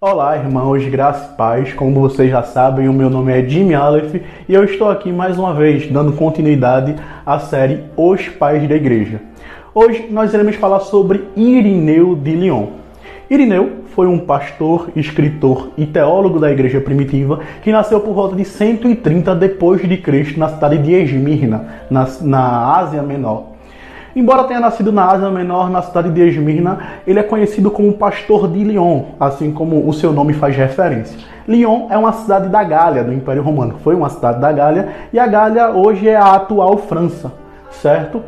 Olá, irmãos, graça e paz. Como vocês já sabem, o meu nome é Jimmy Aleph e eu estou aqui mais uma vez dando continuidade à série Os Pais da Igreja. Hoje nós iremos falar sobre Irineu de Lyon. Irineu foi um pastor, escritor e teólogo da igreja primitiva que nasceu por volta de 130 depois de Cristo na cidade de Esmirna, na, na Ásia Menor. Embora tenha nascido na Ásia Menor, na cidade de Esmirna, ele é conhecido como pastor de Lyon, assim como o seu nome faz referência. Lyon é uma cidade da Gália, do Império Romano. Foi uma cidade da Gália e a Gália hoje é a atual França, certo?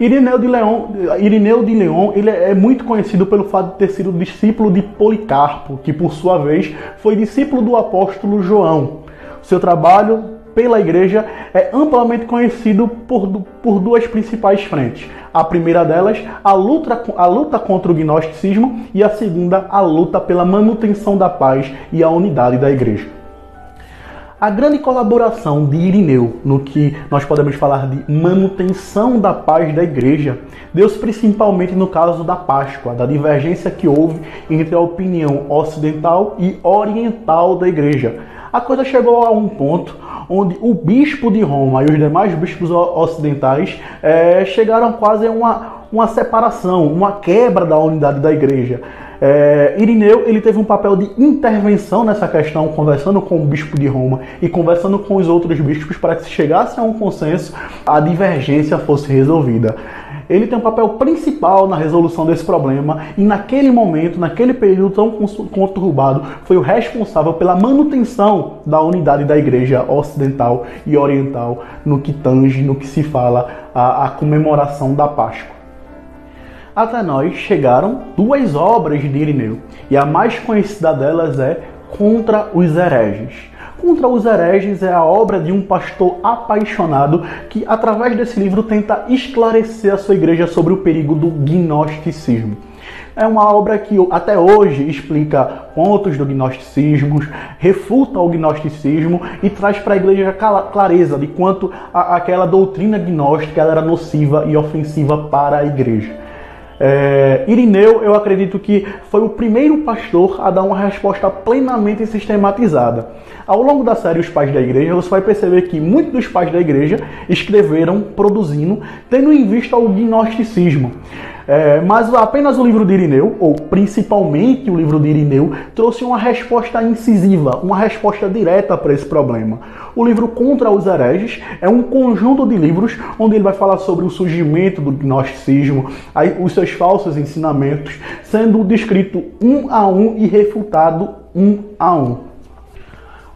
Irineu de Leon, Irineu de Leon ele é muito conhecido pelo fato de ter sido discípulo de Policarpo, que por sua vez foi discípulo do apóstolo João. Seu trabalho pela igreja é amplamente conhecido por, por duas principais frentes. A primeira delas, a luta, a luta contra o gnosticismo, e a segunda, a luta pela manutenção da paz e a unidade da igreja. A grande colaboração de Irineu no que nós podemos falar de manutenção da paz da igreja deu-se principalmente no caso da Páscoa, da divergência que houve entre a opinião ocidental e oriental da igreja. A coisa chegou a um ponto onde o bispo de Roma e os demais bispos ocidentais é, chegaram quase a uma, uma separação, uma quebra da unidade da igreja. É, Irineu ele teve um papel de intervenção nessa questão, conversando com o bispo de Roma e conversando com os outros bispos para que se chegasse a um consenso, a divergência fosse resolvida ele tem um papel principal na resolução desse problema e naquele momento, naquele período tão conturbado, foi o responsável pela manutenção da unidade da igreja ocidental e oriental no que tange, no que se fala a, a comemoração da Páscoa. Até nós chegaram duas obras de Irineu, e a mais conhecida delas é Contra os Hereges. Contra os hereges é a obra de um pastor apaixonado que, através desse livro, tenta esclarecer a sua igreja sobre o perigo do gnosticismo. É uma obra que até hoje explica pontos do gnosticismo, refuta o gnosticismo e traz para a igreja clareza de quanto a, aquela doutrina gnóstica era nociva e ofensiva para a igreja. É, Irineu, eu acredito que foi o primeiro pastor a dar uma resposta plenamente sistematizada. Ao longo da série Os Pais da Igreja, você vai perceber que muitos dos pais da igreja escreveram, produzindo, tendo em vista o gnosticismo. É, mas apenas o livro de Irineu, ou principalmente o livro de Irineu, trouxe uma resposta incisiva, uma resposta direta para esse problema. O livro Contra os Hereges é um conjunto de livros onde ele vai falar sobre o surgimento do gnosticismo, os seus falsos ensinamentos, sendo descrito um a um e refutado um a um.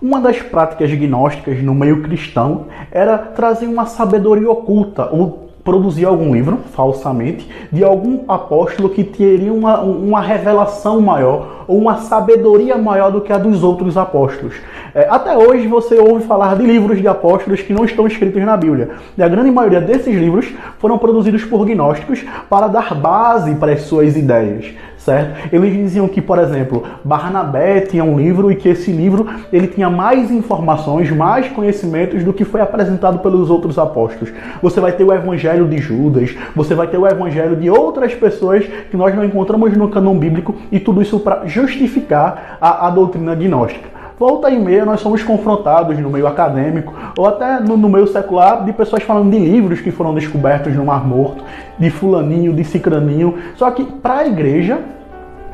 Uma das práticas gnósticas no meio cristão era trazer uma sabedoria oculta, ou produzir algum livro, falsamente, de algum apóstolo que teria uma, uma revelação maior ou uma sabedoria maior do que a dos outros apóstolos. É, até hoje você ouve falar de livros de apóstolos que não estão escritos na Bíblia. E a grande maioria desses livros foram produzidos por gnósticos para dar base para as suas ideias certo? Eles diziam que, por exemplo, Barnabé tinha um livro e que esse livro ele tinha mais informações, mais conhecimentos do que foi apresentado pelos outros apóstolos. Você vai ter o evangelho de Judas, você vai ter o evangelho de outras pessoas que nós não encontramos no canon bíblico e tudo isso para justificar a, a doutrina gnóstica volta e meia nós somos confrontados no meio acadêmico ou até no, no, meio secular de pessoas falando de livros que foram descobertos no Mar Morto, de fulaninho, de cicraninho. Só que para a igreja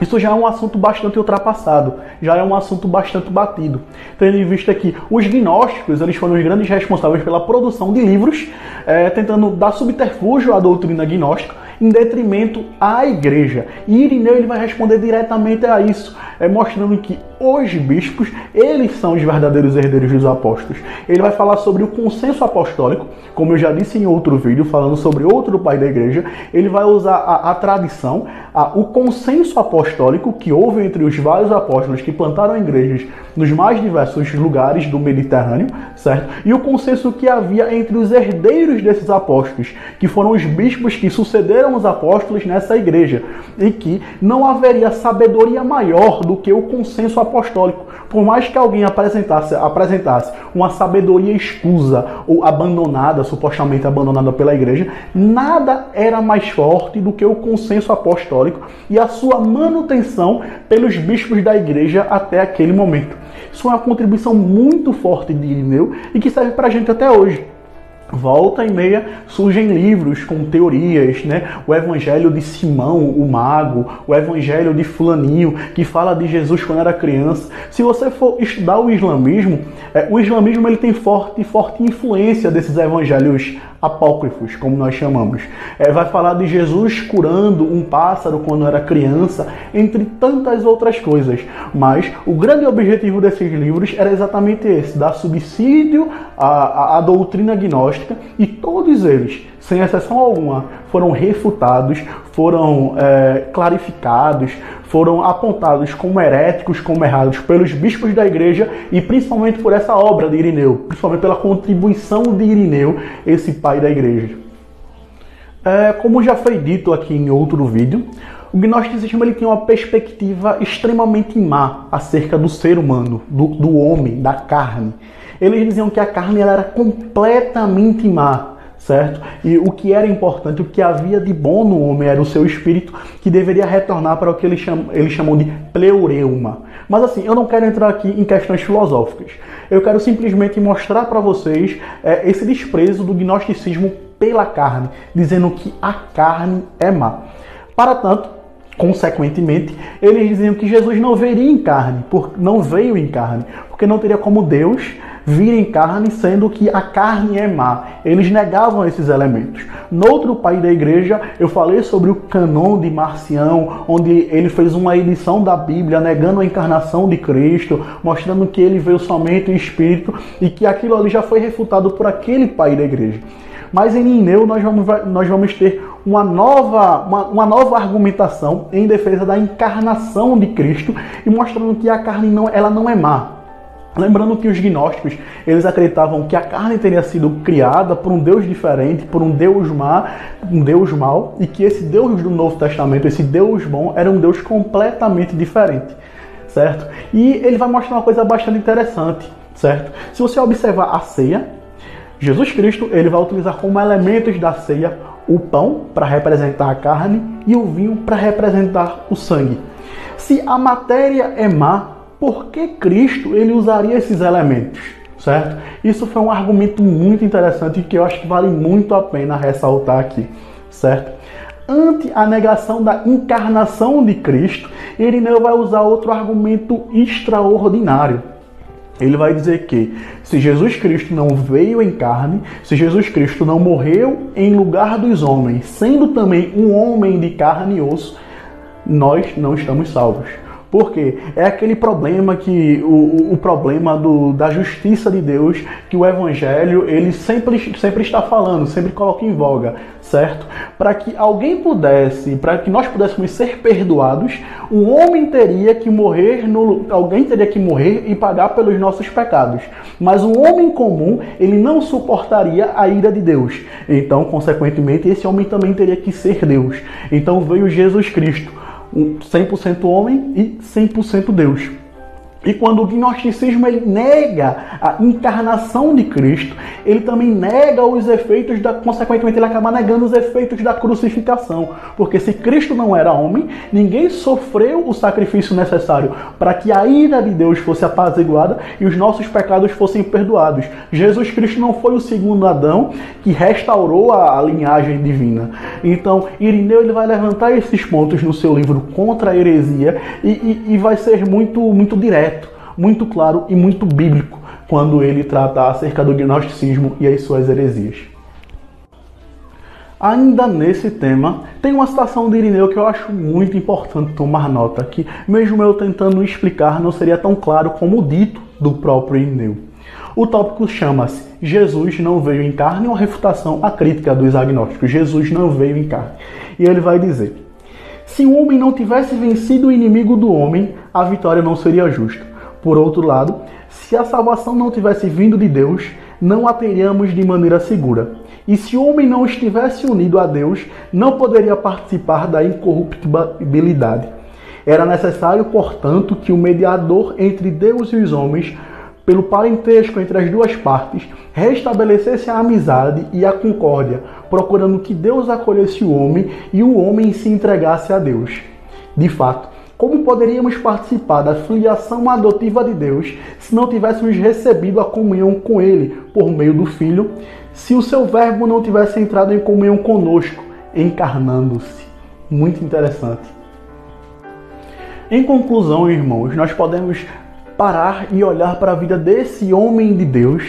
isso já é um assunto bastante ultrapassado, já é um assunto bastante batido. Tendo em vista que os gnósticos eles foram os grandes responsáveis pela produção de livros, é, tentando dar subterfúgio à doutrina gnóstica, em detrimento à igreja. E Irineu ele vai responder diretamente a isso, é, mostrando que os bispos, eles são os verdadeiros herdeiros dos apóstolos. Ele vai falar sobre o consenso apostólico, como eu já disse em outro vídeo, falando sobre outro pai da igreja. Ele vai usar a, a tradição, a, o consenso apostólico que houve entre os vários apóstolos que plantaram igrejas nos mais diversos lugares do Mediterrâneo, certo? E o consenso que havia entre os herdeiros desses apóstolos, que foram os bispos que sucederam os apóstolos nessa igreja, e que não haveria sabedoria maior do que o consenso apostólico apostólico. Por mais que alguém apresentasse, apresentasse uma sabedoria escusa ou abandonada, supostamente abandonada pela igreja, nada era mais forte do que o consenso apostólico e a sua manutenção pelos bispos da igreja até aquele momento. Isso é uma contribuição muito forte de Irineu e que serve para a gente até hoje. Volta e meia surgem livros com teorias, né? O Evangelho de Simão, o mago, o Evangelho de Fulaninho, que fala de Jesus quando era criança. Se você for estudar o islamismo, é, o islamismo ele tem forte, forte influência desses evangelhos apócrifos, como nós chamamos. É, vai falar de Jesus curando um pássaro quando era criança, entre tantas outras coisas. Mas o grande objetivo desses livros era exatamente esse: dar subsídio à, à, à doutrina gnóstica e todos eles, sem exceção alguma, foram refutados, foram é, clarificados, foram apontados como heréticos, como errados pelos bispos da igreja e principalmente por essa obra de Irineu, principalmente pela contribuição de Irineu, esse pai da igreja. É, como já foi dito aqui em outro vídeo, o gnosticismo ele tem uma perspectiva extremamente má acerca do ser humano, do, do homem, da carne. Eles diziam que a carne ela era completamente má, certo? E o que era importante, o que havia de bom no homem era o seu espírito, que deveria retornar para o que eles chamam, de pleureuma. Mas assim, eu não quero entrar aqui em questões filosóficas. Eu quero simplesmente mostrar para vocês é, esse desprezo do gnosticismo pela carne, dizendo que a carne é má. Para tanto, consequentemente, eles diziam que Jesus não veria em carne, por, não veio em carne, porque não teria como Deus vir em carne, sendo que a carne é má. Eles negavam esses elementos. No outro pai da igreja, eu falei sobre o canon de Marcião, onde ele fez uma edição da Bíblia negando a encarnação de Cristo, mostrando que ele veio somente em espírito e que aquilo ali já foi refutado por aquele pai da igreja. Mas em Nineu nós vamos, nós vamos ter uma nova, uma, uma, nova argumentação em defesa da encarnação de Cristo e mostrando que a carne não, ela não é má. Lembrando que os gnósticos, eles acreditavam que a carne teria sido criada por um Deus diferente, por um Deus má, um Deus mau, e que esse Deus do Novo Testamento, esse Deus bom, era um Deus completamente diferente, certo? E ele vai mostrar uma coisa bastante interessante, certo? Se você observar a ceia, Jesus Cristo, ele vai utilizar como elementos da ceia o pão para representar a carne e o vinho para representar o sangue. Se a matéria é má, por que Cristo ele usaria esses elementos? Certo? Isso foi um argumento muito interessante que eu acho que vale muito a pena ressaltar aqui, certo? Ante a negação da encarnação de Cristo, Irineu vai usar outro argumento extraordinário. Ele vai dizer que se Jesus Cristo não veio em carne, se Jesus Cristo não morreu em lugar dos homens, sendo também um homem de carne e osso, nós não estamos salvos. Porque é aquele problema que o, o problema do, da justiça de Deus que o Evangelho ele sempre, sempre está falando, sempre coloca em voga, certo? Para que alguém pudesse, para que nós pudéssemos ser perdoados, um homem teria que morrer no, alguém teria que morrer e pagar pelos nossos pecados. Mas um homem comum ele não suportaria a ira de Deus. Então, consequentemente, esse homem também teria que ser Deus. Então veio Jesus Cristo 100% homem e 100% Deus. E quando o gnosticismo ele nega a encarnação de Cristo, ele também nega os efeitos da, consequentemente ele acaba negando os efeitos da crucificação, porque se Cristo não era homem, ninguém sofreu o sacrifício necessário para que a ira de Deus fosse apaziguada e os nossos pecados fossem perdoados. Jesus Cristo não foi o segundo Adão que restaurou a, a linhagem divina. Então, Irineu ele vai levantar esses pontos no seu livro contra a heresia e, e, e vai ser muito muito direto muito claro e muito bíblico quando ele trata acerca do gnosticismo e as suas heresias. Ainda nesse tema, tem uma citação de Irineu que eu acho muito importante tomar nota, que mesmo eu tentando explicar, não seria tão claro como o dito do próprio Irineu. O tópico chama-se Jesus não veio em carne, uma refutação à crítica dos agnósticos. Jesus não veio em carne. E ele vai dizer: Se o homem não tivesse vencido o inimigo do homem, a vitória não seria justa. Por outro lado, se a salvação não tivesse vindo de Deus, não a teríamos de maneira segura. E se o homem não estivesse unido a Deus, não poderia participar da incorruptibilidade. Era necessário, portanto, que o mediador entre Deus e os homens, pelo parentesco entre as duas partes, restabelecesse a amizade e a concórdia, procurando que Deus acolhesse o homem e o homem se entregasse a Deus. De fato, como poderíamos participar da filiação adotiva de Deus se não tivéssemos recebido a comunhão com Ele por meio do Filho, se o seu Verbo não tivesse entrado em comunhão conosco, encarnando-se? Muito interessante. Em conclusão, irmãos, nós podemos parar e olhar para a vida desse homem de Deus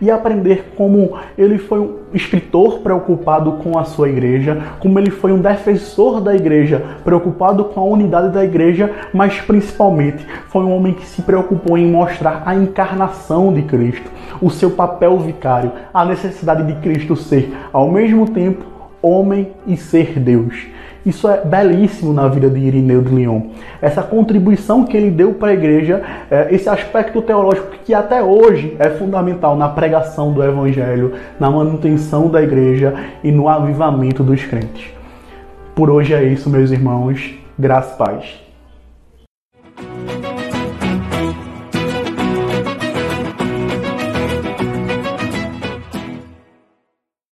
e aprender como ele foi um escritor preocupado com a sua igreja, como ele foi um defensor da igreja, preocupado com a unidade da igreja, mas principalmente foi um homem que se preocupou em mostrar a encarnação de Cristo, o seu papel vicário, a necessidade de Cristo ser ao mesmo tempo homem e ser Deus. Isso é belíssimo na vida de Irineu de Lyon. Essa contribuição que ele deu para a igreja, é, esse aspecto teológico que até hoje é fundamental na pregação do evangelho, na manutenção da igreja e no avivamento dos crentes. Por hoje é isso, meus irmãos. Graças e paz.